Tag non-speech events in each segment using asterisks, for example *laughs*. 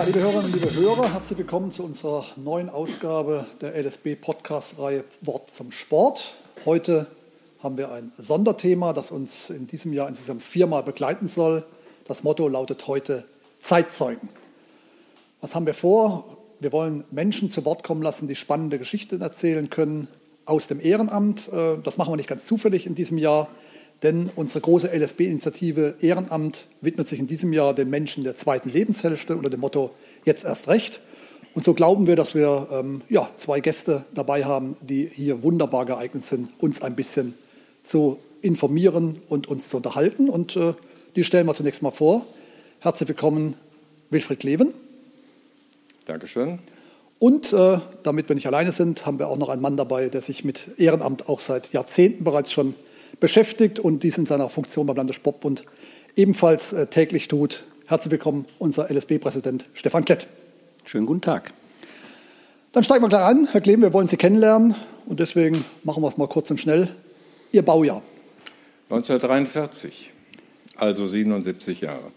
Ja, liebe Hörerinnen und liebe Hörer, herzlich willkommen zu unserer neuen Ausgabe der LSB Podcast-Reihe Wort zum Sport. Heute haben wir ein Sonderthema, das uns in diesem Jahr insgesamt viermal begleiten soll. Das Motto lautet heute Zeitzeugen. Was haben wir vor? Wir wollen Menschen zu Wort kommen lassen, die spannende Geschichten erzählen können aus dem Ehrenamt. Äh, das machen wir nicht ganz zufällig in diesem Jahr, denn unsere große LSB-Initiative Ehrenamt widmet sich in diesem Jahr den Menschen der zweiten Lebenshälfte unter dem Motto Jetzt erst recht. Und so glauben wir, dass wir ähm, ja, zwei Gäste dabei haben, die hier wunderbar geeignet sind, uns ein bisschen zu informieren und uns zu unterhalten. Und äh, die stellen wir zunächst mal vor. Herzlich willkommen, Wilfried Leven. Dankeschön. Und äh, damit wir nicht alleine sind, haben wir auch noch einen Mann dabei, der sich mit Ehrenamt auch seit Jahrzehnten bereits schon beschäftigt und dies in seiner Funktion beim Landessportbund ebenfalls äh, täglich tut. Herzlich willkommen, unser LSB-Präsident Stefan Klett. Schönen guten Tag. Dann steigen wir gleich an. Herr Kleven, wir wollen Sie kennenlernen und deswegen machen wir es mal kurz und schnell. Ihr Baujahr? 1943, also 77 Jahre.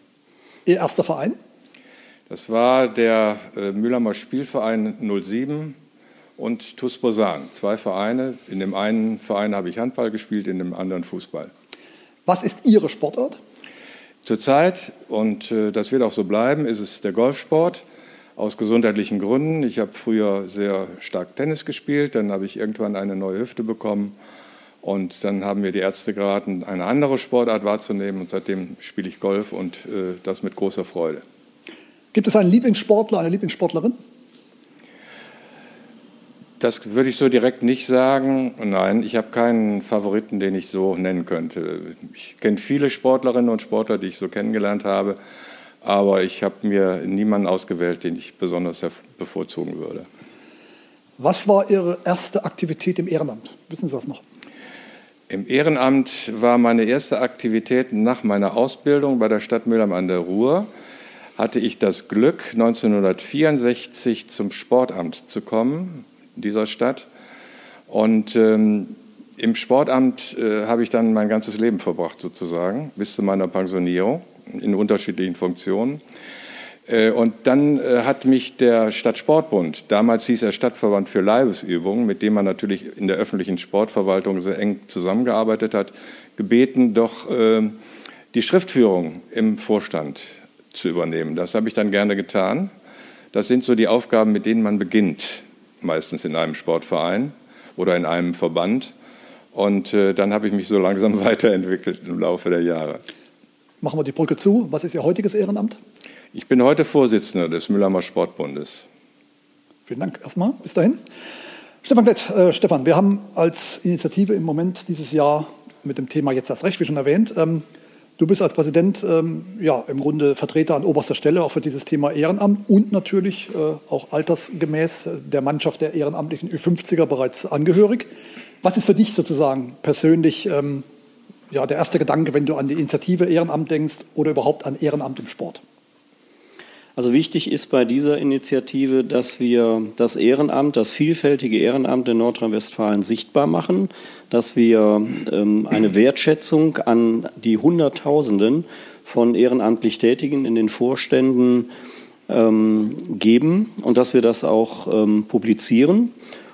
Ihr erster Verein? Das war der äh, Mühlheimer Spielverein 07 und TuS Bosan. Zwei Vereine. In dem einen Verein habe ich Handball gespielt, in dem anderen Fußball. Was ist Ihre Sportart? Zurzeit, und äh, das wird auch so bleiben, ist es der Golfsport aus gesundheitlichen Gründen. Ich habe früher sehr stark Tennis gespielt, dann habe ich irgendwann eine neue Hüfte bekommen und dann haben mir die Ärzte geraten, eine andere Sportart wahrzunehmen und seitdem spiele ich Golf und äh, das mit großer Freude. Gibt es einen Lieblingssportler, eine Lieblingssportlerin? Das würde ich so direkt nicht sagen. Nein, ich habe keinen Favoriten, den ich so nennen könnte. Ich kenne viele Sportlerinnen und Sportler, die ich so kennengelernt habe, aber ich habe mir niemanden ausgewählt, den ich besonders bevorzugen würde. Was war Ihre erste Aktivität im Ehrenamt? Wissen Sie was noch? Im Ehrenamt war meine erste Aktivität nach meiner Ausbildung bei der Stadt Mülheim an der Ruhr. Hatte ich das Glück, 1964 zum Sportamt zu kommen dieser Stadt. Und ähm, im Sportamt äh, habe ich dann mein ganzes Leben verbracht, sozusagen, bis zu meiner Pensionierung in unterschiedlichen Funktionen. Äh, und dann äh, hat mich der Stadtsportbund, damals hieß er Stadtverband für Leibesübungen, mit dem man natürlich in der öffentlichen Sportverwaltung sehr eng zusammengearbeitet hat, gebeten, doch äh, die Schriftführung im Vorstand zu übernehmen. Das habe ich dann gerne getan. Das sind so die Aufgaben, mit denen man beginnt meistens in einem Sportverein oder in einem Verband. Und äh, dann habe ich mich so langsam *laughs* weiterentwickelt im Laufe der Jahre. Machen wir die Brücke zu. Was ist Ihr heutiges Ehrenamt? Ich bin heute Vorsitzender des Mühlheimer Sportbundes. Vielen Dank erstmal. Bis dahin. Stefan Klett, äh, Stefan, wir haben als Initiative im Moment dieses Jahr mit dem Thema Jetzt das Recht, wie schon erwähnt, ähm, Du bist als Präsident ähm, ja, im Grunde Vertreter an oberster Stelle auch für dieses Thema Ehrenamt und natürlich äh, auch altersgemäß der Mannschaft der ehrenamtlichen Ü50er bereits angehörig. Was ist für dich sozusagen persönlich ähm, ja, der erste Gedanke, wenn du an die Initiative Ehrenamt denkst oder überhaupt an Ehrenamt im Sport? Also wichtig ist bei dieser Initiative, dass wir das Ehrenamt, das vielfältige Ehrenamt in Nordrhein-Westfalen sichtbar machen, dass wir ähm, eine Wertschätzung an die Hunderttausenden von ehrenamtlich Tätigen in den Vorständen ähm, geben und dass wir das auch ähm, publizieren.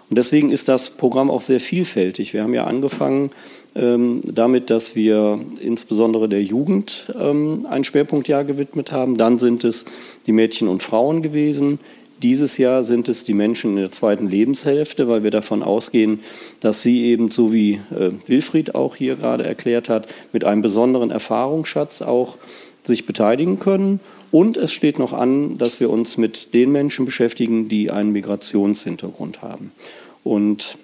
Und deswegen ist das Programm auch sehr vielfältig. Wir haben ja angefangen damit, dass wir insbesondere der Jugend ähm, ein Schwerpunktjahr gewidmet haben. Dann sind es die Mädchen und Frauen gewesen. Dieses Jahr sind es die Menschen in der zweiten Lebenshälfte, weil wir davon ausgehen, dass sie eben, so wie äh, Wilfried auch hier gerade erklärt hat, mit einem besonderen Erfahrungsschatz auch sich beteiligen können. Und es steht noch an, dass wir uns mit den Menschen beschäftigen, die einen Migrationshintergrund haben. Und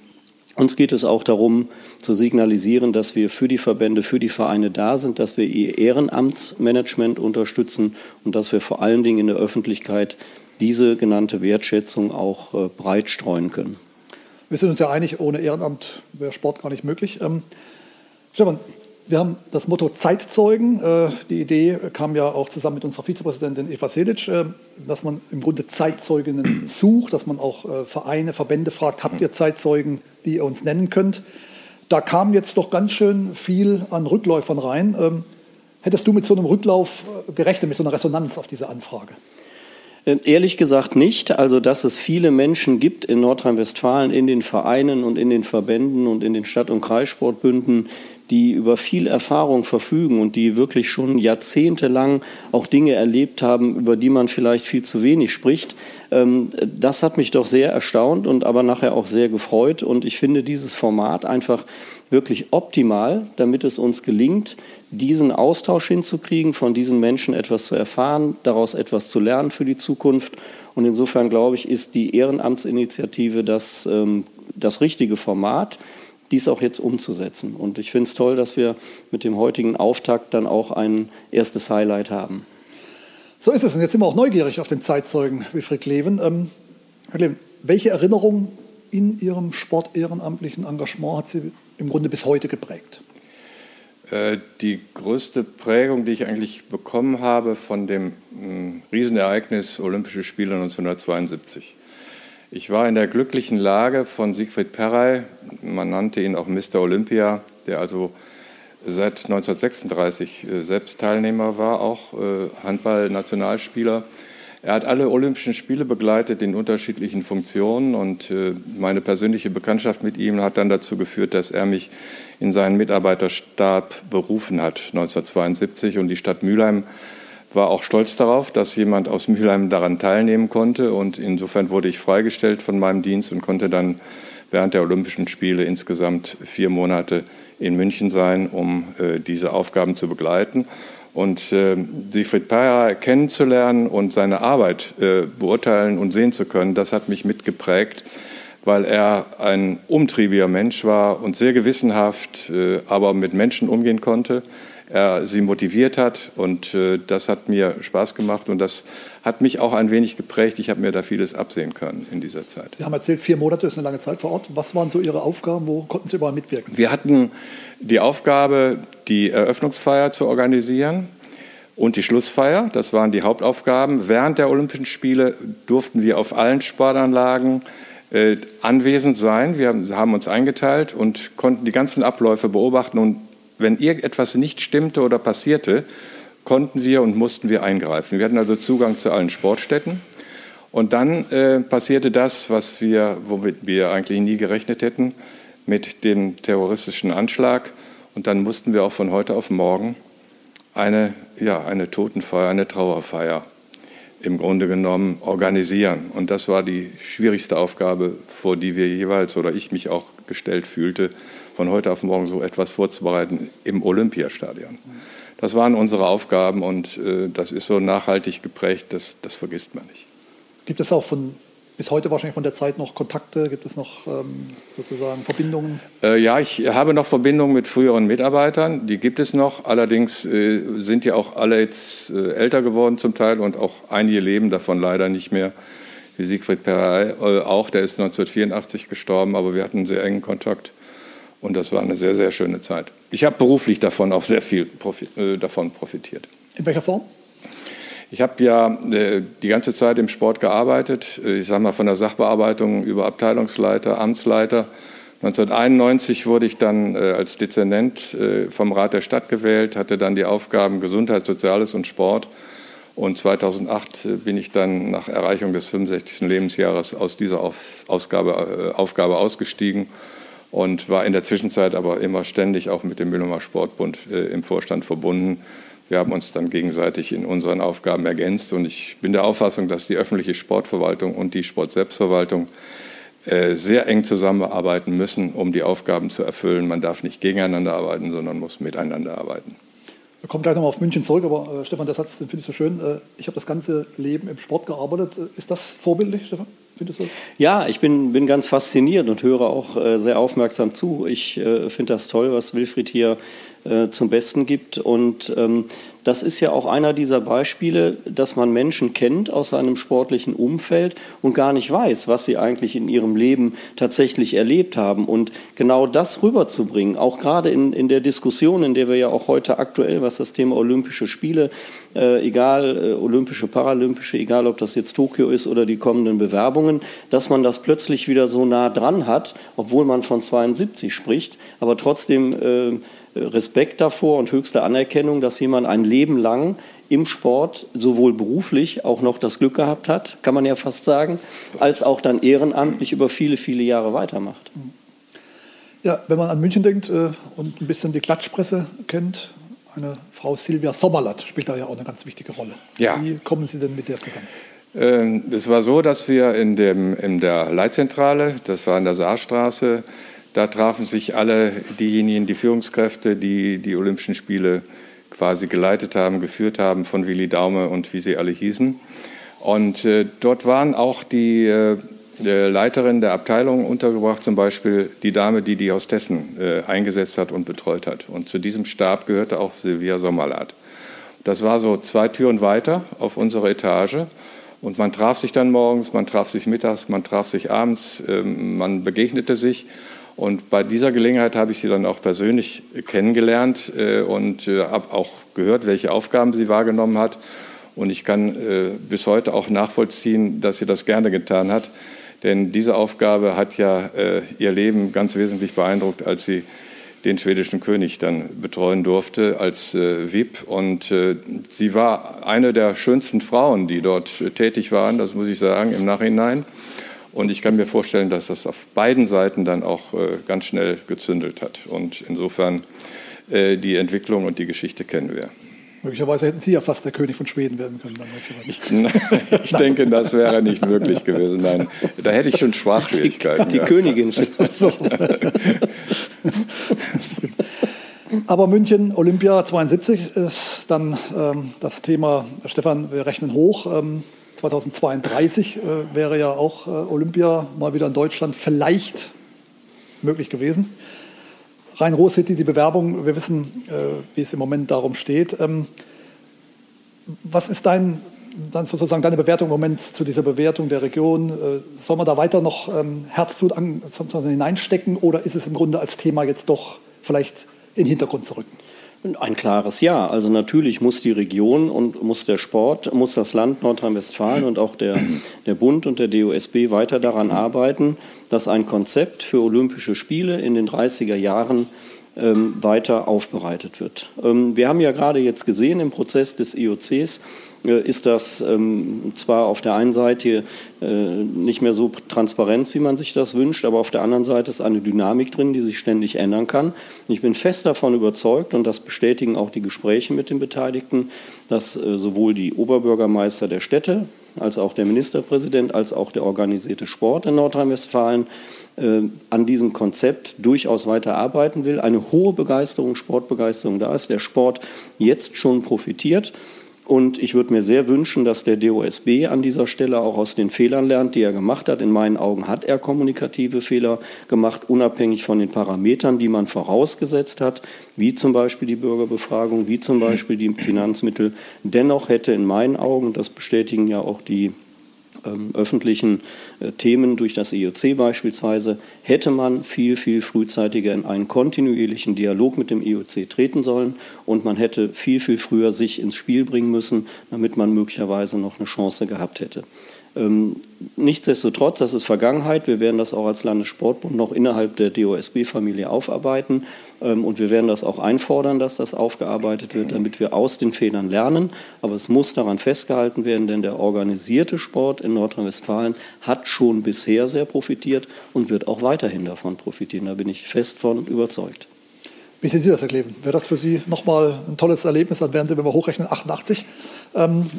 uns geht es auch darum, zu signalisieren, dass wir für die Verbände, für die Vereine da sind, dass wir ihr Ehrenamtsmanagement unterstützen und dass wir vor allen Dingen in der Öffentlichkeit diese genannte Wertschätzung auch äh, breit streuen können. Wir sind uns ja einig, ohne Ehrenamt wäre Sport gar nicht möglich. Ähm, Stefan, wir haben das Motto Zeitzeugen. Äh, die Idee kam ja auch zusammen mit unserer Vizepräsidentin Eva Selic, äh, dass man im Grunde Zeitzeuginnen *clears throat* sucht, dass man auch äh, Vereine, Verbände fragt, habt ihr Zeitzeugen, die ihr uns nennen könnt? Da kam jetzt doch ganz schön viel an Rückläufern rein. Ähm, hättest du mit so einem Rücklauf gerechnet, mit so einer Resonanz auf diese Anfrage? Äh, ehrlich gesagt nicht. Also, dass es viele Menschen gibt in Nordrhein-Westfalen, in den Vereinen und in den Verbänden und in den Stadt- und Kreissportbünden, die über viel Erfahrung verfügen und die wirklich schon jahrzehntelang auch Dinge erlebt haben, über die man vielleicht viel zu wenig spricht. Ähm, das hat mich doch sehr erstaunt und aber nachher auch sehr gefreut. Und ich finde dieses Format einfach wirklich optimal, damit es uns gelingt, diesen Austausch hinzukriegen, von diesen Menschen etwas zu erfahren, daraus etwas zu lernen für die Zukunft. Und insofern glaube ich, ist die Ehrenamtsinitiative das, ähm, das richtige Format dies auch jetzt umzusetzen. Und ich finde es toll, dass wir mit dem heutigen Auftakt dann auch ein erstes Highlight haben. So ist es. Und jetzt sind wir auch neugierig auf den Zeitzeugen Wilfried Leven. Ähm, Herr Leven, welche Erinnerung in Ihrem sportehrenamtlichen Engagement hat Sie im Grunde bis heute geprägt? Äh, die größte Prägung, die ich eigentlich bekommen habe von dem hm, Riesenereignis Olympische Spiele 1972. Ich war in der glücklichen Lage von Siegfried Perrey, man nannte ihn auch Mr. Olympia, der also seit 1936 äh, selbst Teilnehmer war, auch äh, Handball-Nationalspieler. Er hat alle Olympischen Spiele begleitet in unterschiedlichen Funktionen und äh, meine persönliche Bekanntschaft mit ihm hat dann dazu geführt, dass er mich in seinen Mitarbeiterstab berufen hat 1972 und die Stadt Mülheim war auch stolz darauf, dass jemand aus Mülheim daran teilnehmen konnte. Und insofern wurde ich freigestellt von meinem Dienst und konnte dann während der Olympischen Spiele insgesamt vier Monate in München sein, um äh, diese Aufgaben zu begleiten. Und äh, Siegfried Peyer kennenzulernen und seine Arbeit äh, beurteilen und sehen zu können, das hat mich mitgeprägt, weil er ein umtriebiger Mensch war und sehr gewissenhaft, äh, aber mit Menschen umgehen konnte er sie motiviert hat. Und äh, das hat mir Spaß gemacht und das hat mich auch ein wenig geprägt. Ich habe mir da vieles absehen können in dieser Zeit. Sie haben erzählt, vier Monate ist eine lange Zeit vor Ort. Was waren so Ihre Aufgaben? Wo konnten Sie überall mitwirken? Wir hatten die Aufgabe, die Eröffnungsfeier zu organisieren und die Schlussfeier. Das waren die Hauptaufgaben. Während der Olympischen Spiele durften wir auf allen Sportanlagen äh, anwesend sein. Wir haben uns eingeteilt und konnten die ganzen Abläufe beobachten und wenn irgendetwas nicht stimmte oder passierte, konnten wir und mussten wir eingreifen. Wir hatten also Zugang zu allen Sportstätten. Und dann äh, passierte das, was wir, womit wir eigentlich nie gerechnet hätten, mit dem terroristischen Anschlag. Und dann mussten wir auch von heute auf morgen eine, ja, eine Totenfeier, eine Trauerfeier im Grunde genommen organisieren. Und das war die schwierigste Aufgabe, vor die wir jeweils oder ich mich auch gestellt fühlte, von heute auf morgen so etwas vorzubereiten im Olympiastadion. Das waren unsere Aufgaben und äh, das ist so nachhaltig geprägt, das, das vergisst man nicht. Gibt es auch von bis heute wahrscheinlich von der Zeit noch Kontakte? Gibt es noch ähm, sozusagen Verbindungen? Äh, ja, ich habe noch Verbindungen mit früheren Mitarbeitern. Die gibt es noch. Allerdings äh, sind die auch alle jetzt äh, älter geworden zum Teil und auch einige leben davon leider nicht mehr. Wie Siegfried Perrey äh, auch, der ist 1984 gestorben, aber wir hatten einen sehr engen Kontakt. Und das war eine sehr, sehr schöne Zeit. Ich habe beruflich davon auch sehr viel profi äh, davon profitiert. In welcher Form? Ich habe ja äh, die ganze Zeit im Sport gearbeitet. Äh, ich sage mal von der Sachbearbeitung über Abteilungsleiter, Amtsleiter. 1991 wurde ich dann äh, als Dezernent äh, vom Rat der Stadt gewählt, hatte dann die Aufgaben Gesundheit, Soziales und Sport. Und 2008 äh, bin ich dann nach Erreichung des 65. Lebensjahres aus dieser Auf Ausgabe, Aufgabe ausgestiegen und war in der Zwischenzeit aber immer ständig auch mit dem Müllheimer Sportbund äh, im Vorstand verbunden. Wir haben uns dann gegenseitig in unseren Aufgaben ergänzt und ich bin der Auffassung, dass die öffentliche Sportverwaltung und die Sportselbstverwaltung äh, sehr eng zusammenarbeiten müssen, um die Aufgaben zu erfüllen. Man darf nicht gegeneinander arbeiten, sondern muss miteinander arbeiten. Wir kommen gleich nochmal auf München zurück, aber äh, Stefan, der Satz, finde ich so schön. Äh, ich habe das ganze Leben im Sport gearbeitet. Äh, ist das vorbildlich, Stefan? Findest du das? Ja, ich bin, bin ganz fasziniert und höre auch äh, sehr aufmerksam zu. Ich äh, finde das toll, was Wilfried hier äh, zum Besten gibt. Und ähm, das ist ja auch einer dieser Beispiele, dass man Menschen kennt aus seinem sportlichen Umfeld und gar nicht weiß, was sie eigentlich in ihrem Leben tatsächlich erlebt haben. Und genau das rüberzubringen, auch gerade in, in der Diskussion, in der wir ja auch heute aktuell, was das Thema Olympische Spiele, äh, egal äh, Olympische, Paralympische, egal ob das jetzt Tokio ist oder die kommenden Bewerbungen, dass man das plötzlich wieder so nah dran hat, obwohl man von 72 spricht, aber trotzdem äh, Respekt davor und höchste Anerkennung, dass jemand ein Leben lang im Sport sowohl beruflich auch noch das Glück gehabt hat, kann man ja fast sagen, als auch dann ehrenamtlich über viele, viele Jahre weitermacht. Ja, wenn man an München denkt äh, und ein bisschen die Klatschpresse kennt, eine Frau Silvia Sommerlatt spielt da ja auch eine ganz wichtige Rolle. Ja. Wie kommen Sie denn mit der zusammen? Ähm, es war so, dass wir in, dem, in der Leitzentrale, das war in der Saarstraße, da trafen sich alle diejenigen, die Führungskräfte, die die Olympischen Spiele quasi geleitet haben, geführt haben, von Willi Daume und wie sie alle hießen. Und äh, dort waren auch die äh, Leiterin der Abteilung untergebracht, zum Beispiel die Dame, die die Hostessen äh, eingesetzt hat und betreut hat. Und zu diesem Stab gehörte auch Silvia Sommerlath. Das war so zwei Türen weiter auf unserer Etage. Und man traf sich dann morgens, man traf sich mittags, man traf sich abends, ähm, man begegnete sich. Und bei dieser Gelegenheit habe ich sie dann auch persönlich kennengelernt äh, und äh, habe auch gehört, welche Aufgaben sie wahrgenommen hat. Und ich kann äh, bis heute auch nachvollziehen, dass sie das gerne getan hat. Denn diese Aufgabe hat ja ihr Leben ganz wesentlich beeindruckt, als sie den schwedischen König dann betreuen durfte als VIP. Und sie war eine der schönsten Frauen, die dort tätig waren, das muss ich sagen, im Nachhinein. Und ich kann mir vorstellen, dass das auf beiden Seiten dann auch äh, ganz schnell gezündelt hat. Und insofern äh, die Entwicklung und die Geschichte kennen wir. Möglicherweise hätten Sie ja fast der König von Schweden werden können. Ich, *laughs* ich denke, das wäre nicht möglich gewesen. Nein, da hätte ich schon Sprachschwierigkeiten. Die, die ja. Königin. *laughs* Aber München, Olympia 72 ist dann ähm, das Thema, Stefan, wir rechnen hoch. Ähm, 2032 äh, wäre ja auch äh, Olympia mal wieder in Deutschland vielleicht möglich gewesen. Rhein-Ruhr City, die Bewerbung, wir wissen, äh, wie es im Moment darum steht. Ähm, was ist dein, dann sozusagen deine Bewertung im Moment zu dieser Bewertung der Region? Äh, soll man da weiter noch ähm, Herzblut an, hineinstecken oder ist es im Grunde als Thema jetzt doch vielleicht in den Hintergrund zu rücken? Ein klares Ja. Also natürlich muss die Region und muss der Sport, muss das Land Nordrhein-Westfalen und auch der, der Bund und der DOSB weiter daran arbeiten, dass ein Konzept für Olympische Spiele in den 30er Jahren ähm, weiter aufbereitet wird. Ähm, wir haben ja gerade jetzt gesehen im Prozess des IOCs, äh, ist das ähm, zwar auf der einen Seite äh, nicht mehr so transparent, wie man sich das wünscht, aber auf der anderen Seite ist eine Dynamik drin, die sich ständig ändern kann. Ich bin fest davon überzeugt, und das bestätigen auch die Gespräche mit den Beteiligten, dass äh, sowohl die Oberbürgermeister der Städte, als auch der Ministerpräsident, als auch der organisierte Sport in Nordrhein-Westfalen an diesem Konzept durchaus weiter arbeiten will. Eine hohe Begeisterung, Sportbegeisterung da ist. Der Sport jetzt schon profitiert. Und ich würde mir sehr wünschen, dass der DOSB an dieser Stelle auch aus den Fehlern lernt, die er gemacht hat. In meinen Augen hat er kommunikative Fehler gemacht, unabhängig von den Parametern, die man vorausgesetzt hat, wie zum Beispiel die Bürgerbefragung, wie zum Beispiel die Finanzmittel. Dennoch hätte in meinen Augen, das bestätigen ja auch die öffentlichen äh, Themen durch das IOC beispielsweise, hätte man viel, viel frühzeitiger in einen kontinuierlichen Dialog mit dem IOC treten sollen und man hätte viel, viel früher sich ins Spiel bringen müssen, damit man möglicherweise noch eine Chance gehabt hätte. Ähm, nichtsdestotrotz, das ist Vergangenheit. Wir werden das auch als Landessportbund noch innerhalb der DOSB-Familie aufarbeiten. Ähm, und wir werden das auch einfordern, dass das aufgearbeitet wird, damit wir aus den Fehlern lernen. Aber es muss daran festgehalten werden, denn der organisierte Sport in Nordrhein-Westfalen hat schon bisher sehr profitiert und wird auch weiterhin davon profitieren. Da bin ich fest von überzeugt. Wie sehen Sie das, Herr Kleven? Wäre das für Sie nochmal ein tolles Erlebnis? Dann wären Sie, wenn wir hochrechnen, 88. Ähm,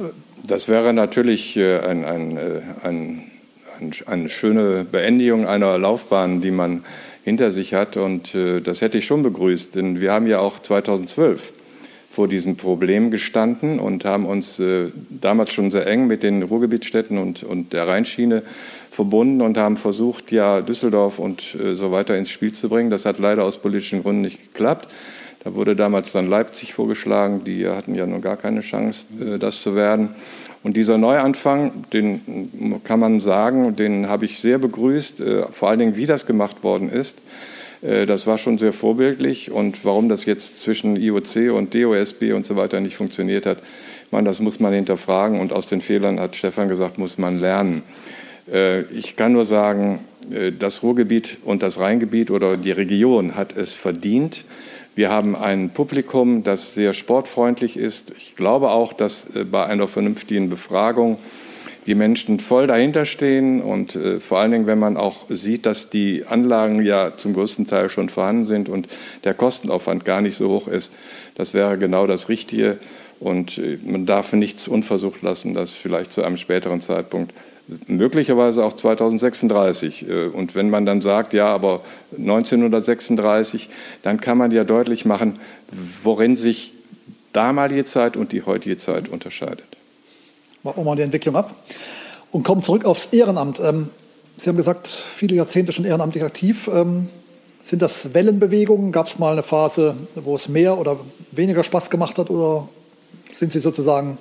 das wäre natürlich äh, ein, ein, äh, ein, eine schöne Beendigung einer Laufbahn, die man hinter sich hat. Und äh, das hätte ich schon begrüßt, denn wir haben ja auch 2012 vor diesem Problem gestanden und haben uns damals schon sehr eng mit den Ruhrgebietsstädten und, und der Rheinschiene verbunden und haben versucht, ja, Düsseldorf und äh, so weiter ins Spiel zu bringen. Das hat leider aus politischen Gründen nicht geklappt. Da wurde damals dann Leipzig vorgeschlagen, die hatten ja nun gar keine Chance, äh, das zu werden. Und dieser Neuanfang, den kann man sagen, den habe ich sehr begrüßt, äh, vor allen Dingen, wie das gemacht worden ist. Äh, das war schon sehr vorbildlich und warum das jetzt zwischen IOC und DOSB und so weiter nicht funktioniert hat, meine, das muss man hinterfragen und aus den Fehlern, hat Stefan gesagt, muss man lernen. Äh, ich kann nur sagen, äh, das Ruhrgebiet und das Rheingebiet oder die Region hat es verdient, Wir haben ein Publikum, das sehr sportfreundlich ist. Ich glaube auch, dass bei einer vernünftigen Befragung die Menschen voll dahinter stehen und äh, vor allen Dingen, wenn man auch sieht, dass die Anlagen ja zum größten Teil schon vorhanden sind und der Kostenaufwand gar nicht so hoch ist, das wäre genau das Richtige. Und äh, man darf nichts unversucht lassen, dass vielleicht zu einem späteren Zeitpunkt möglicherweise auch 2036. Äh, und wenn man dann sagt, ja, aber 1936, dann kann man ja deutlich machen, worin sich damalige Zeit und die heutige Zeit unterscheidet. Machen wir mal die Entwicklung ab und kommen zurück aufs Ehrenamt. Ähm, Sie haben gesagt, viele Jahrzehnte schon ehrenamtlich aktiv. Ähm, sind das Wellenbewegungen? Gab es mal eine Phase, wo es mehr oder weniger Spaß gemacht hat? Oder sind Sie sozusagen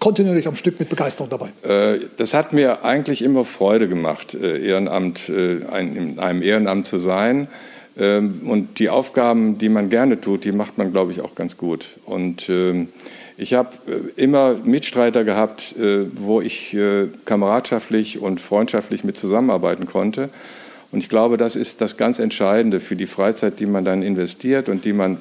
kontinuierlich am Stück mit Begeisterung dabei? Äh, das hat mir eigentlich immer Freude gemacht, äh, Ehrenamt, äh, in einem Ehrenamt zu sein. Ähm, und die Aufgaben, die man gerne tut, die macht man, glaube ich, auch ganz gut. Und ähm, ich habe immer Mitstreiter gehabt, wo ich kameradschaftlich und freundschaftlich mit zusammenarbeiten konnte. Und ich glaube, das ist das ganz Entscheidende für die Freizeit, die man dann investiert und die man,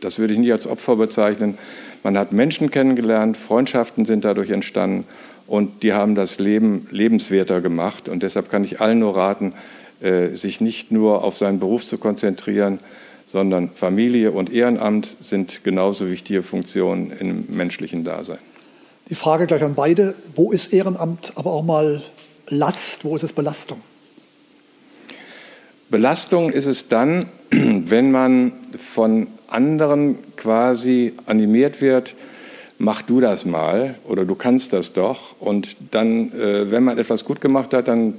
das würde ich nie als Opfer bezeichnen, man hat Menschen kennengelernt, Freundschaften sind dadurch entstanden und die haben das Leben lebenswerter gemacht. Und deshalb kann ich allen nur raten, äh, sich nicht nur auf seinen Beruf zu konzentrieren, sondern Familie und Ehrenamt sind genauso wichtige Funktionen im menschlichen Dasein. Die Frage gleich an beide, wo ist Ehrenamt aber auch mal Last, wo ist es Belastung? Belastung ist es dann, *clears throat* wenn man von anderen quasi animiert wird, mach du das mal oder du kannst das doch. Und dann, äh, wenn man etwas gut gemacht hat, dann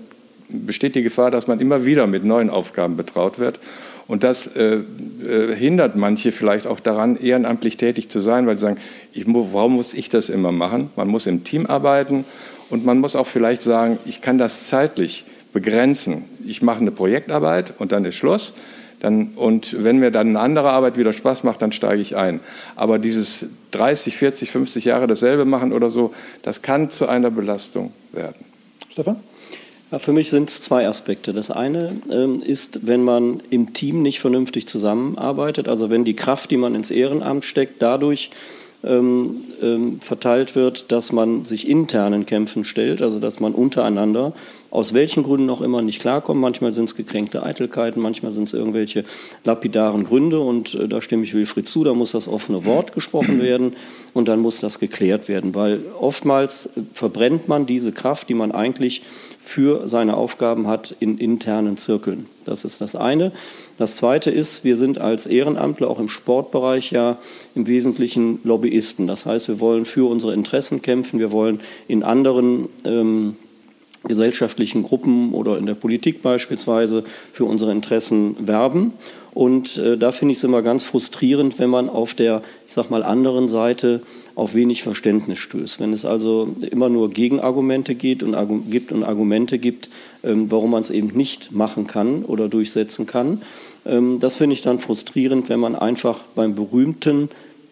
besteht die Gefahr, dass man immer wieder mit neuen Aufgaben betraut wird. Und das äh, äh, hindert manche vielleicht auch daran, ehrenamtlich tätig zu sein, weil sie sagen, ich, warum muss ich das immer machen? Man muss im Team arbeiten und man muss auch vielleicht sagen, ich kann das zeitlich begrenzen. Ich mache eine Projektarbeit und dann ist Schluss. Dann, und wenn mir dann eine andere Arbeit wieder Spaß macht, dann steige ich ein. Aber dieses 30, 40, 50 Jahre dasselbe machen oder so, das kann zu einer Belastung werden. Stefan? Ja, für mich sind es zwei Aspekte. Das eine ähm, ist, wenn man im Team nicht vernünftig zusammenarbeitet, also wenn die Kraft, die man ins Ehrenamt steckt, dadurch ähm, ähm, verteilt wird, dass man sich internen Kämpfen stellt, also dass man untereinander aus welchen Gründen auch immer nicht klarkommt. Manchmal sind es gekränkte Eitelkeiten, manchmal sind es irgendwelche lapidaren Gründe und äh, da stimme ich Wilfried zu, da muss das offene Wort gesprochen werden und dann muss das geklärt werden, weil oftmals verbrennt man diese Kraft, die man eigentlich für seine Aufgaben hat, in internen Zirkeln. Das ist das eine. Das zweite ist, wir sind als Ehrenamtler auch im Sportbereich ja im Wesentlichen Lobbyisten. Das heißt, wir wollen für unsere Interessen kämpfen, wir wollen in anderen ähm, gesellschaftlichen Gruppen oder in der Politik beispielsweise für unsere Interessen werben. Und äh, da finde ich es immer ganz frustrierend, wenn man auf der, ich sag mal, anderen Seite auf wenig Verständnis stößt. Wenn es also immer nur Gegenargumente geht und, gibt und Argumente gibt, ähm, warum man es eben nicht machen kann oder durchsetzen kann. Ähm, das finde ich dann frustrierend, wenn man einfach beim berühmten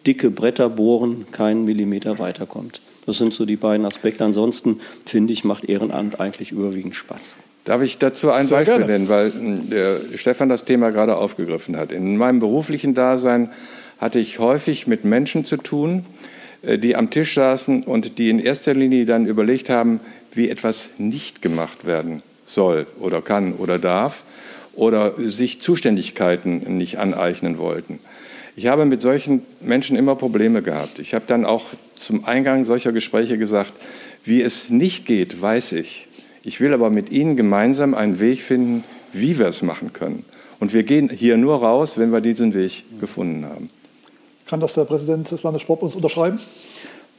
dicke Bretter bohren keinen Millimeter weiterkommt. Das sind so die beiden Aspekte. Ansonsten finde ich, macht Ehrenamt eigentlich überwiegend Spaß. Darf ich dazu ein Sehr Beispiel gerne. nennen, weil der Stefan das Thema gerade aufgegriffen hat. In meinem beruflichen Dasein hatte ich häufig mit Menschen zu tun, äh, die am Tisch saßen und die in erster Linie dann überlegt haben, wie etwas nicht gemacht werden soll oder kann oder darf oder sich Zuständigkeiten nicht aneignen wollten. Ich habe mit solchen Menschen immer Probleme gehabt. Ich habe dann auch zum Eingang solcher Gespräche gesagt, wie es nicht geht, weiß ich. Ich will aber mit Ihnen gemeinsam einen Weg finden, wie wir es machen können. Und wir gehen hier nur raus, wenn wir diesen Weg gefunden haben. Kann das der Präsident des Landessportbundes unterschreiben?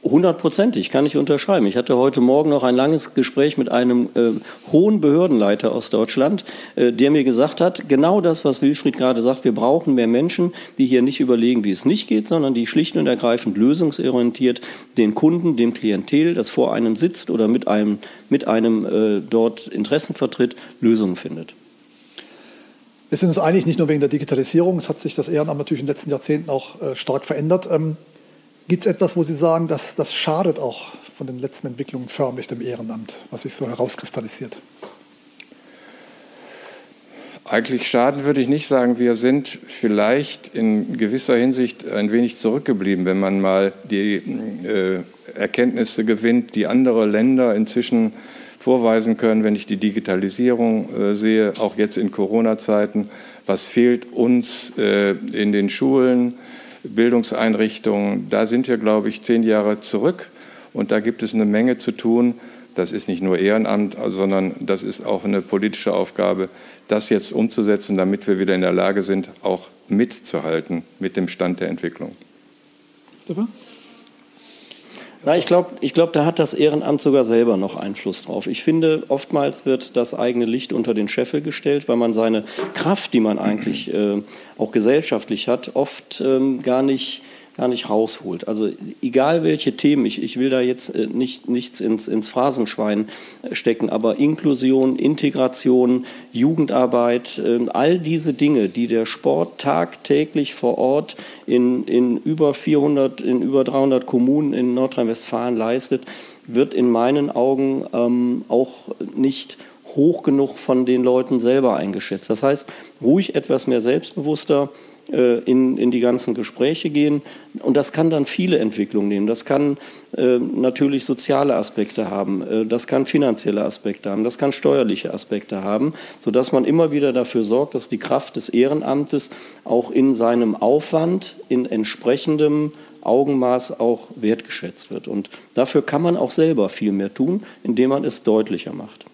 Hundertprozentig, kann ich unterschreiben. Ich hatte heute Morgen noch ein langes Gespräch mit einem äh, hohen Behördenleiter aus Deutschland, äh, der mir gesagt hat, genau das, was Wilfried gerade sagt, wir brauchen mehr Menschen, die hier nicht überlegen, wie es nicht geht, sondern die schlicht und ergreifend lösungsorientiert den Kunden, dem Klientel, das vor einem sitzt oder mit einem, mit einem äh, dort Interessen vertritt, Lösungen findet. Wir sind uns einig, nicht nur wegen der Digitalisierung, es hat sich das Ehrenamt natürlich in den letzten Jahrzehnten auch äh, stark verändert. Ähm, Gibt es etwas, wo Sie sagen, dass das schadet auch von den letzten Entwicklungen förmlich dem Ehrenamt, was sich so herauskristallisiert? Eigentlich schaden würde ich nicht sagen. Wir sind vielleicht in gewisser Hinsicht ein wenig zurückgeblieben, wenn man mal die äh, Erkenntnisse gewinnt, die andere Länder inzwischen vorweisen können, wenn ich die Digitalisierung äh, sehe, auch jetzt in Corona-Zeiten. Was fehlt uns äh, in den Schulen, Bildungseinrichtungen? Da sind wir, glaube ich, zehn Jahre zurück und da gibt es eine Menge zu tun. Das ist nicht nur Ehrenamt, sondern das ist auch eine politische Aufgabe, das jetzt umzusetzen, damit wir wieder in der Lage sind, auch mitzuhalten mit dem Stand der Entwicklung. Stefan? Na, ich glaube, ich glaub, da hat das Ehrenamt sogar selber noch Einfluss drauf. Ich finde, oftmals wird das eigene Licht unter den Scheffel gestellt, weil man seine Kraft, die man eigentlich äh, auch gesellschaftlich hat, oft ähm, gar nicht gar nicht rausholt. Also egal welche Themen, ich, ich will da jetzt äh, nicht, nichts ins, ins Phrasenschwein äh, stecken, aber Inklusion, Integration, Jugendarbeit, äh, all diese Dinge, die der Sport tagtäglich vor Ort in, in über 400, in über 300 Kommunen in Nordrhein-Westfalen leistet, wird in meinen Augen ähm, auch nicht hoch genug von den Leuten selber eingeschätzt. Das heißt, ruhig etwas mehr selbstbewusster, in, in die ganzen Gespräche gehen. Und das kann dann viele Entwicklungen nehmen. Das kann äh, natürlich soziale Aspekte haben, äh, das kann finanzielle Aspekte haben, das kann steuerliche Aspekte haben, sodass man immer wieder dafür sorgt, dass die Kraft des Ehrenamtes auch in seinem Aufwand, in entsprechendem Augenmaß auch wertgeschätzt wird. Und dafür kann man auch selber viel mehr tun, indem man es deutlicher macht.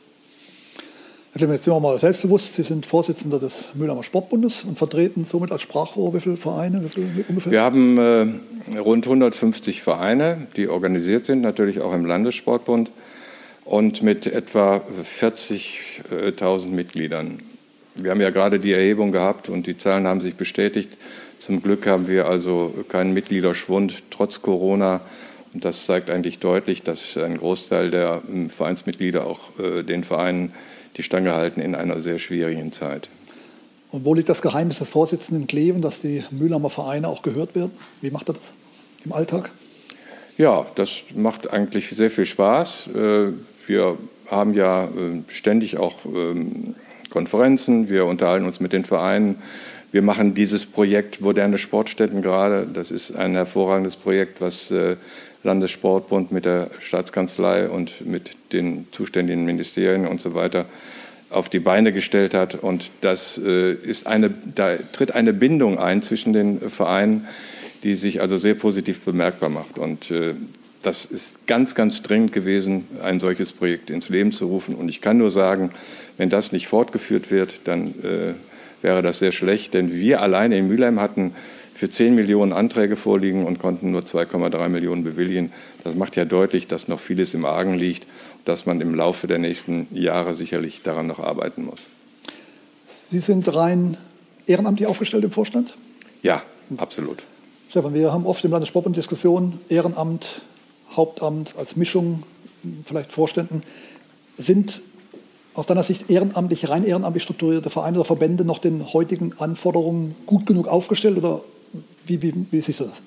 Jetzt sind wir mal selbstbewusst. Sie sind Vorsitzender des Mühlheimer Sportbundes und vertreten somit als Sprachrohr wie viele Vereine? Wie viele ungefähr? Wir haben äh, rund 150 Vereine, die organisiert sind, natürlich auch im Landessportbund und mit etwa 40.000 Mitgliedern. Wir haben ja gerade die Erhebung gehabt und die Zahlen haben sich bestätigt. Zum Glück haben wir also keinen Mitgliederschwund trotz Corona. Und das zeigt eigentlich deutlich, dass ein Großteil der ähm, Vereinsmitglieder auch äh, den Vereinen die Stange halten in einer sehr schwierigen Zeit. Und wo liegt das Geheimnis des Vorsitzenden Kleven, dass die Mühlheimer Vereine auch gehört werden? Wie macht er das im Alltag? Ja, das macht eigentlich sehr viel Spaß. Äh, wir haben ja äh, ständig auch ähm, Konferenzen, wir unterhalten uns mit den Vereinen. Wir machen dieses Projekt Moderne Sportstätten gerade. Das ist ein hervorragendes Projekt, was äh, Landessportbund mit der Staatskanzlei und mit den zuständigen Ministerien und so weiter auf die Beine gestellt hat. Und das äh, ist eine, da tritt eine Bindung ein zwischen den Vereinen, die sich also sehr positiv bemerkbar macht. Und äh, das ist ganz, ganz dringend gewesen, ein solches Projekt ins Leben zu rufen. Und ich kann nur sagen, wenn das nicht fortgeführt wird, dann äh, wäre das sehr schlecht. Denn wir alleine in Mülheim hatten für 10 Millionen Anträge vorliegen und konnten nur 2,3 Millionen bewilligen. Das macht ja deutlich, dass noch vieles im Argen liegt, dass man im Laufe der nächsten Jahre sicherlich daran noch arbeiten muss. Sie sind rein ehrenamtlich aufgestellt im Vorstand? Ja, absolut. Stefan, wir haben oft im Landessportbund Diskussionen, Ehrenamt, Hauptamt als Mischung, vielleicht Vorständen. Sind aus deiner Sicht ehrenamtlich, rein ehrenamtlich strukturierte Vereine oder Verbände noch den heutigen Anforderungen gut genug aufgestellt oder wie, wie, wie siehst du das?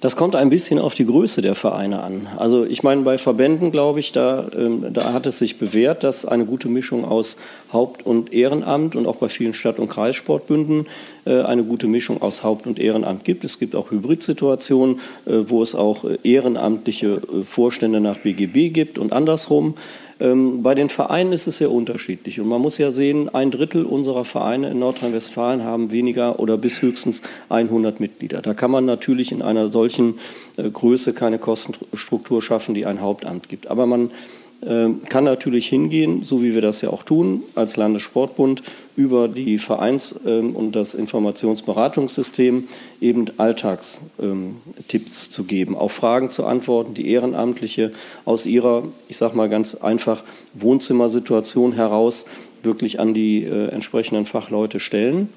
Das kommt ein bisschen auf die Größe der Vereine an. Also ich meine, bei Verbänden, glaube ich, da, ähm, da hat es sich bewährt, dass eine gute Mischung aus Haupt- und Ehrenamt und auch bei vielen Stadt- und Kreissportbünden äh, eine gute Mischung aus Haupt- und Ehrenamt gibt. Es gibt auch Hybridsituationen, äh, wo es auch äh, ehrenamtliche äh, Vorstände nach BGB gibt und andersrum. Ähm, bei den Vereinen ist es sehr unterschiedlich. Und man muss ja sehen, ein Drittel unserer Vereine in Nordrhein-Westfalen haben weniger oder bis höchstens 100 Mitglieder. Da kann man natürlich in einer solchen äh, Größe keine Kostenstruktur schaffen, die ein Hauptamt gibt. Aber man kann natürlich hingehen, so wie wir das ja auch tun, als Landessportbund über die Vereins- ähm, und das Informationsberatungssystem eben Alltagstipps ähm, zu geben, auf Fragen zu antworten, die Ehrenamtliche aus ihrer, ich sage mal ganz einfach, Wohnzimmersituation heraus wirklich an die äh, entsprechenden Fachleute stellen.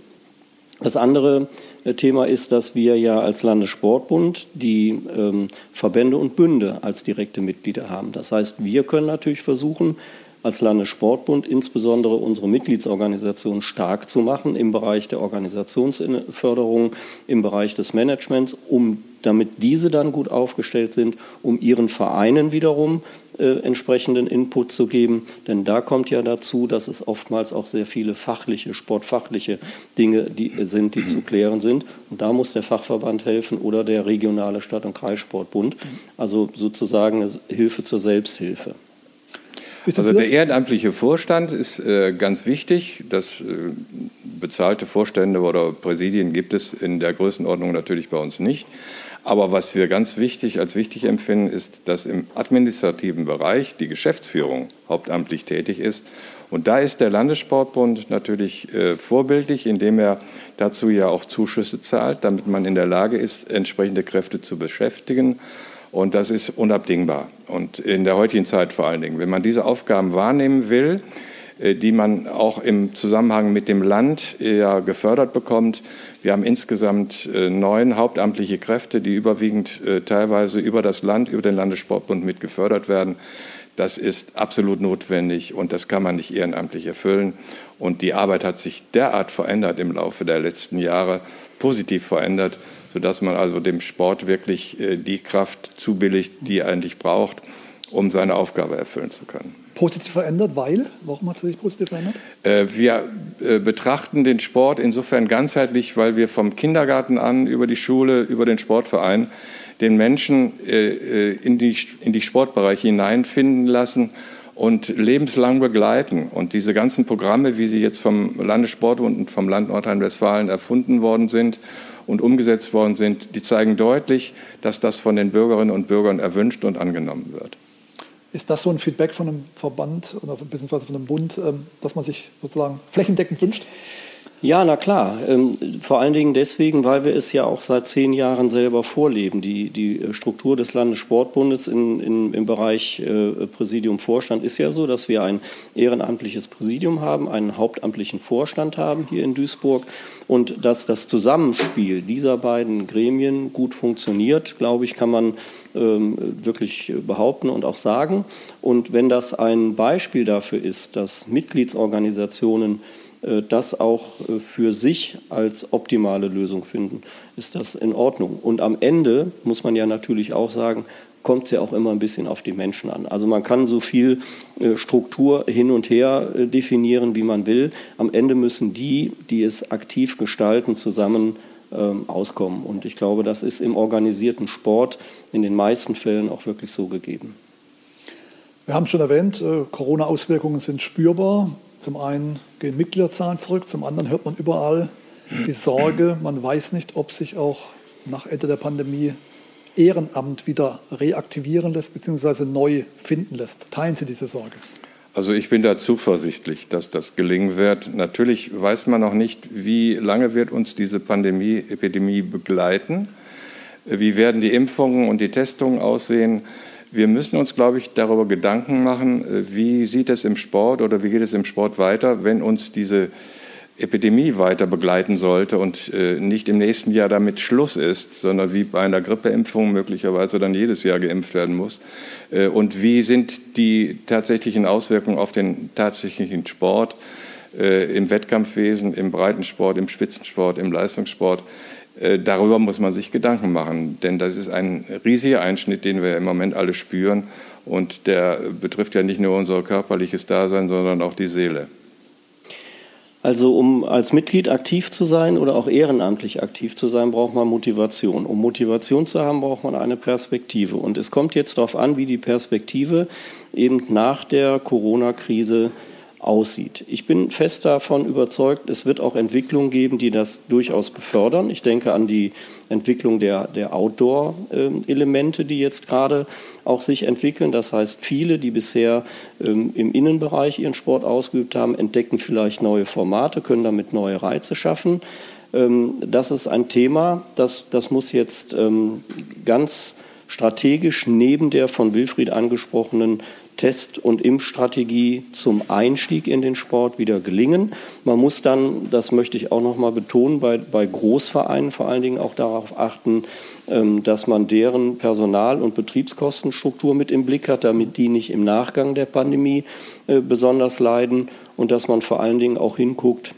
Das andere äh, Thema ist, dass wir ja als Landessportbund die ähm, Verbände und Bünde als direkte Mitglieder haben. Das heißt, wir können natürlich versuchen, als Landessportbund insbesondere unsere Mitgliedsorganisation stark zu machen im Bereich der Organisationsförderung, im Bereich des Managements, um damit diese dann gut aufgestellt sind, um ihren Vereinen wiederum äh, entsprechenden Input zu geben. Denn da kommt ja dazu, dass es oftmals auch sehr viele fachliche, sportfachliche Dinge die, sind, die zu klären sind. Und da muss der Fachverband helfen oder der regionale Stadt- und Kreissportbund. Also sozusagen eine Hilfe zur Selbsthilfe. Also der ehrenamtliche Vorstand ist äh, ganz wichtig. Das äh, bezahlte Vorstände oder Präsidien gibt es in der Größenordnung natürlich bei uns nicht. Aber was wir ganz wichtig als wichtig empfinden, ist, dass im administrativen Bereich die Geschäftsführung hauptamtlich tätig ist. Und da ist der Landessportbund natürlich äh, vorbildlich, indem er dazu ja auch Zuschüsse zahlt, damit man in der Lage ist, entsprechende Kräfte zu beschäftigen. Und das ist unabdingbar. Und in der heutigen Zeit vor allen Dingen. Wenn man diese Aufgaben wahrnehmen will, die man auch im Zusammenhang mit dem Land ja gefördert bekommt. Wir haben insgesamt äh, neun hauptamtliche Kräfte, die überwiegend äh, teilweise über das Land, über den Landessportbund mit gefördert werden. Das ist absolut notwendig und das kann man nicht ehrenamtlich erfüllen. Und die Arbeit hat sich derart verändert im Laufe der letzten Jahre, positiv verändert, sodass man also dem Sport wirklich die Kraft zubilligt, die er eigentlich braucht, um seine Aufgabe erfüllen zu können positiv verändert, weil? Warum hat es sich positiv verändert? Äh, wir äh, betrachten den Sport insofern ganzheitlich, weil wir vom Kindergarten an über die Schule, über den Sportverein den Menschen äh, in, die, in die Sportbereiche hineinfinden lassen und lebenslang begleiten. Und diese ganzen Programme, wie sie jetzt vom Landessportbund und vom Land Nordrhein-Westfalen erfunden worden sind und umgesetzt worden sind, die zeigen deutlich, dass das von den Bürgerinnen und Bürgern erwünscht und angenommen wird. Ist das so ein Feedback von einem Verband oder beziehungsweise von einem Bund, ähm, dass man sich sozusagen flächendeckend wünscht? Ja, na klar. Ähm, vor allen Dingen deswegen, weil wir es ja auch seit zehn Jahren selber vorleben. Die, die Struktur des Landessportbundes in, in, im Bereich äh, Präsidium Vorstand ist ja so, dass wir ein ehrenamtliches Präsidium haben, einen hauptamtlichen Vorstand haben hier in Duisburg und dass das Zusammenspiel dieser beiden Gremien gut funktioniert, glaube ich, kann man ähm, wirklich behaupten und auch sagen. Und wenn das ein Beispiel dafür ist, dass Mitgliedsorganisationen äh, das auch äh, für sich als optimale Lösung finden, ist das in Ordnung. Und am Ende muss man ja natürlich auch sagen, kommt es ja auch immer ein bisschen auf die Menschen an. Also man kann so viel äh, Struktur hin und her äh, definieren, wie man will. Am Ende müssen die, die es aktiv gestalten, zusammen ähm, auskommen. Und ich glaube, das ist im organisierten Sport in den meisten Fällen auch wirklich so gegeben. Wir haben schon erwähnt, äh, Corona-Auswirkungen sind spürbar. Zum einen gehen Mitgliederzahlen zurück, zum anderen hört man überall die Sorge, man weiß nicht, ob sich auch nach Ende der Pandemie Ehrenamt wieder reaktivieren lässt bzw. neu finden lässt. Teilen Sie diese Sorge? Also ich bin da zuversichtlich, dass das gelingen wird. Natürlich weiß man noch nicht, wie lange wird uns diese Pandemie, Epidemie begleiten. Wie werden die Impfungen und die Testungen aussehen? Wir müssen uns, glaube ich, darüber Gedanken machen, wie sieht es im Sport oder wie geht es im Sport weiter, wenn uns diese Epidemie weiter begleiten sollte und äh, nicht im nächsten Jahr damit Schluss ist, sondern wie bei einer Grippeimpfung möglicherweise dann jedes Jahr geimpft werden muss. Äh, und wie sind die tatsächlichen Auswirkungen auf den tatsächlichen Sport äh, im Wettkampfwesen, im Breitensport, im Spitzensport, im Leistungssport? Darüber muss man sich Gedanken machen, denn das ist ein riesiger Einschnitt, den wir im Moment alle spüren. Und der betrifft ja nicht nur unser körperliches Dasein, sondern auch die Seele. Also um als Mitglied aktiv zu sein oder auch ehrenamtlich aktiv zu sein, braucht man Motivation. Um Motivation zu haben, braucht man eine Perspektive. Und es kommt jetzt darauf an, wie die Perspektive eben nach der Corona-Krise aussieht. Ich bin fest davon überzeugt, es wird auch Entwicklungen geben, die das durchaus befördern. Ich denke an die Entwicklung der, der Outdoor-Elemente, die jetzt gerade auch sich entwickeln. Das heißt, viele, die bisher ähm, im Innenbereich ihren Sport ausgeübt haben, entdecken vielleicht neue Formate, können damit neue Reize schaffen. Ähm, das ist ein Thema, das, das muss jetzt ähm, ganz strategisch neben der von Wilfried angesprochenen Test- und Impfstrategie zum Einstieg in den Sport wieder gelingen. Man muss dann, das möchte ich auch noch mal betonen, bei, bei Großvereinen vor allen Dingen auch darauf achten, ähm, dass man deren Personal- und Betriebskostenstruktur mit im Blick hat, damit die nicht im Nachgang der Pandemie äh, besonders leiden und dass man vor allen Dingen auch hinguckt,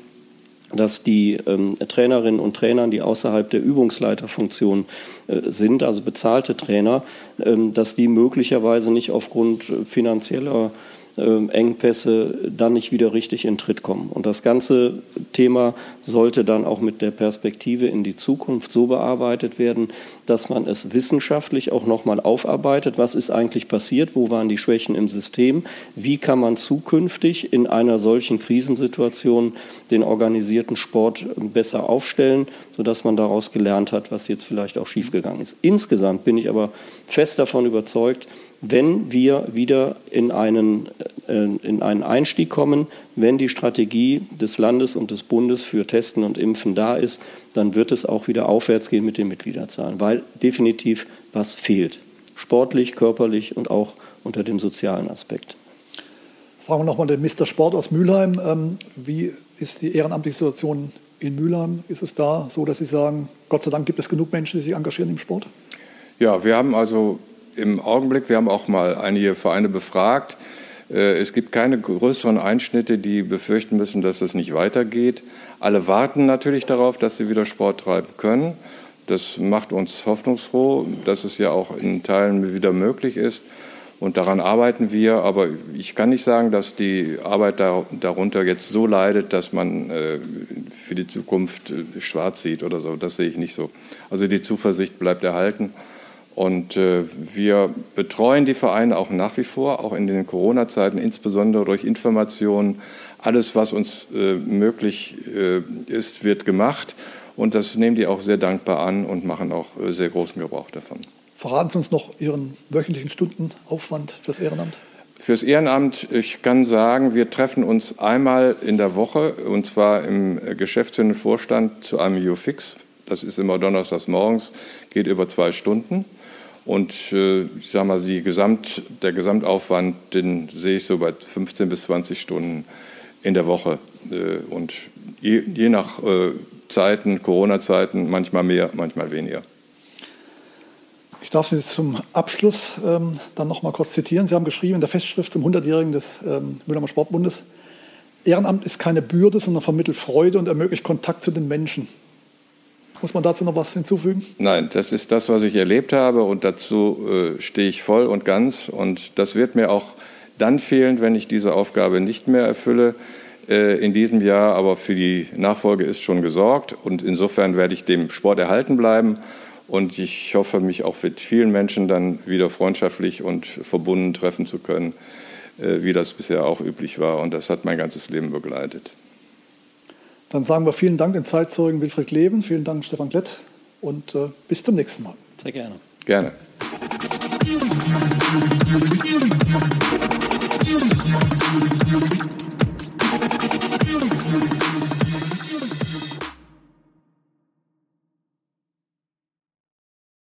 dass die ähm, Trainerinnen und Trainer, die außerhalb der Übungsleiterfunktion äh, sind, also bezahlte Trainer, ähm, dass die möglicherweise nicht aufgrund finanzieller äh, Engpässe dann nicht wieder richtig in Tritt kommen. Und das ganze Thema sollte dann auch mit der Perspektive in die Zukunft so bearbeitet werden, dass man es wissenschaftlich auch nochmal aufarbeitet. Was ist eigentlich passiert? Wo waren die Schwächen im System? Wie kann man zukünftig in einer solchen Krisensituation den organisierten Sport besser aufstellen, sodass man daraus gelernt hat, was jetzt vielleicht auch schiefgegangen ist. Insgesamt bin ich aber fest davon überzeugt, wenn wir wieder in einen, äh, in einen Einstieg kommen, wenn die Strategie des Landes und des Bundes für Testen und Impfen da ist, dann wird es auch wieder aufwärts gehen mit den Mitgliederzahlen, weil definitiv was fehlt. Sportlich, körperlich und auch unter dem sozialen Aspekt. Fragen wir nochmal den Mr. Sport aus Mülheim. Ähm, wie ist die ehrenamtliche Situation in Mülheim? Ist es da so, dass Sie sagen, Gott sei Dank gibt es genug Menschen, die sich engagieren im Sport? Ja, wir haben also im Augenblick, wir haben auch mal einige Vereine befragt, es gibt keine größeren Einschnitte, die befürchten müssen, dass es nicht weitergeht. Alle warten natürlich darauf, dass sie wieder Sport treiben können. Das macht uns hoffnungsfroh, dass es ja auch in Teilen wieder möglich ist. Und daran arbeiten wir. Aber ich kann nicht sagen, dass die Arbeit darunter jetzt so leidet, dass man äh, für die Zukunft äh, schwarz sieht oder so. Das sehe ich nicht so. Also die Zuversicht bleibt erhalten. Und äh, wir betreuen die Vereine auch nach wie vor, auch in den Corona-Zeiten, insbesondere durch Informationen. Alles, was uns äh, möglich äh, ist, wird gemacht. Und das nehmen die auch sehr dankbar an und machen auch äh, sehr großen Gebrauch davon. Verraten Sie uns noch Ihren wöchentlichen Stundenaufwand fürs Ehrenamt? Fürs Ehrenamt, ich kann sagen, wir treffen uns einmal in der Woche, und zwar im äh, geschäftsführenden Vorstand zu einem UFix. Das ist immer donnerstags morgens, geht über zwei Stunden. Und äh, ich sage mal, Gesamt, der Gesamtaufwand, den sehe ich so bei 15 bis 20 Stunden in der Woche. Äh, und je, je nach äh, Zeiten, Corona-Zeiten, manchmal mehr, manchmal weniger. Ich darf Sie zum Abschluss ähm, dann noch mal kurz zitieren. Sie haben geschrieben in der Festschrift zum 100-Jährigen des ähm, Mülheimer Sportbundes, Ehrenamt ist keine Bürde, sondern vermittelt Freude und ermöglicht Kontakt zu den Menschen. Muss man dazu noch was hinzufügen? Nein, das ist das, was ich erlebt habe und dazu äh, stehe ich voll und ganz. Und das wird mir auch dann fehlen, wenn ich diese Aufgabe nicht mehr erfülle äh, in diesem Jahr. Aber für die Nachfolge ist schon gesorgt und insofern werde ich dem Sport erhalten bleiben. Und ich hoffe, mich auch mit vielen Menschen dann wieder freundschaftlich und verbunden treffen zu können, äh, wie das bisher auch üblich war. Und das hat mein ganzes Leben begleitet. Dann sagen wir vielen Dank dem Zeitzeugen Wilfried Leben, vielen Dank Stefan Klett und äh, bis zum nächsten Mal. Sehr gerne. Gerne. Thank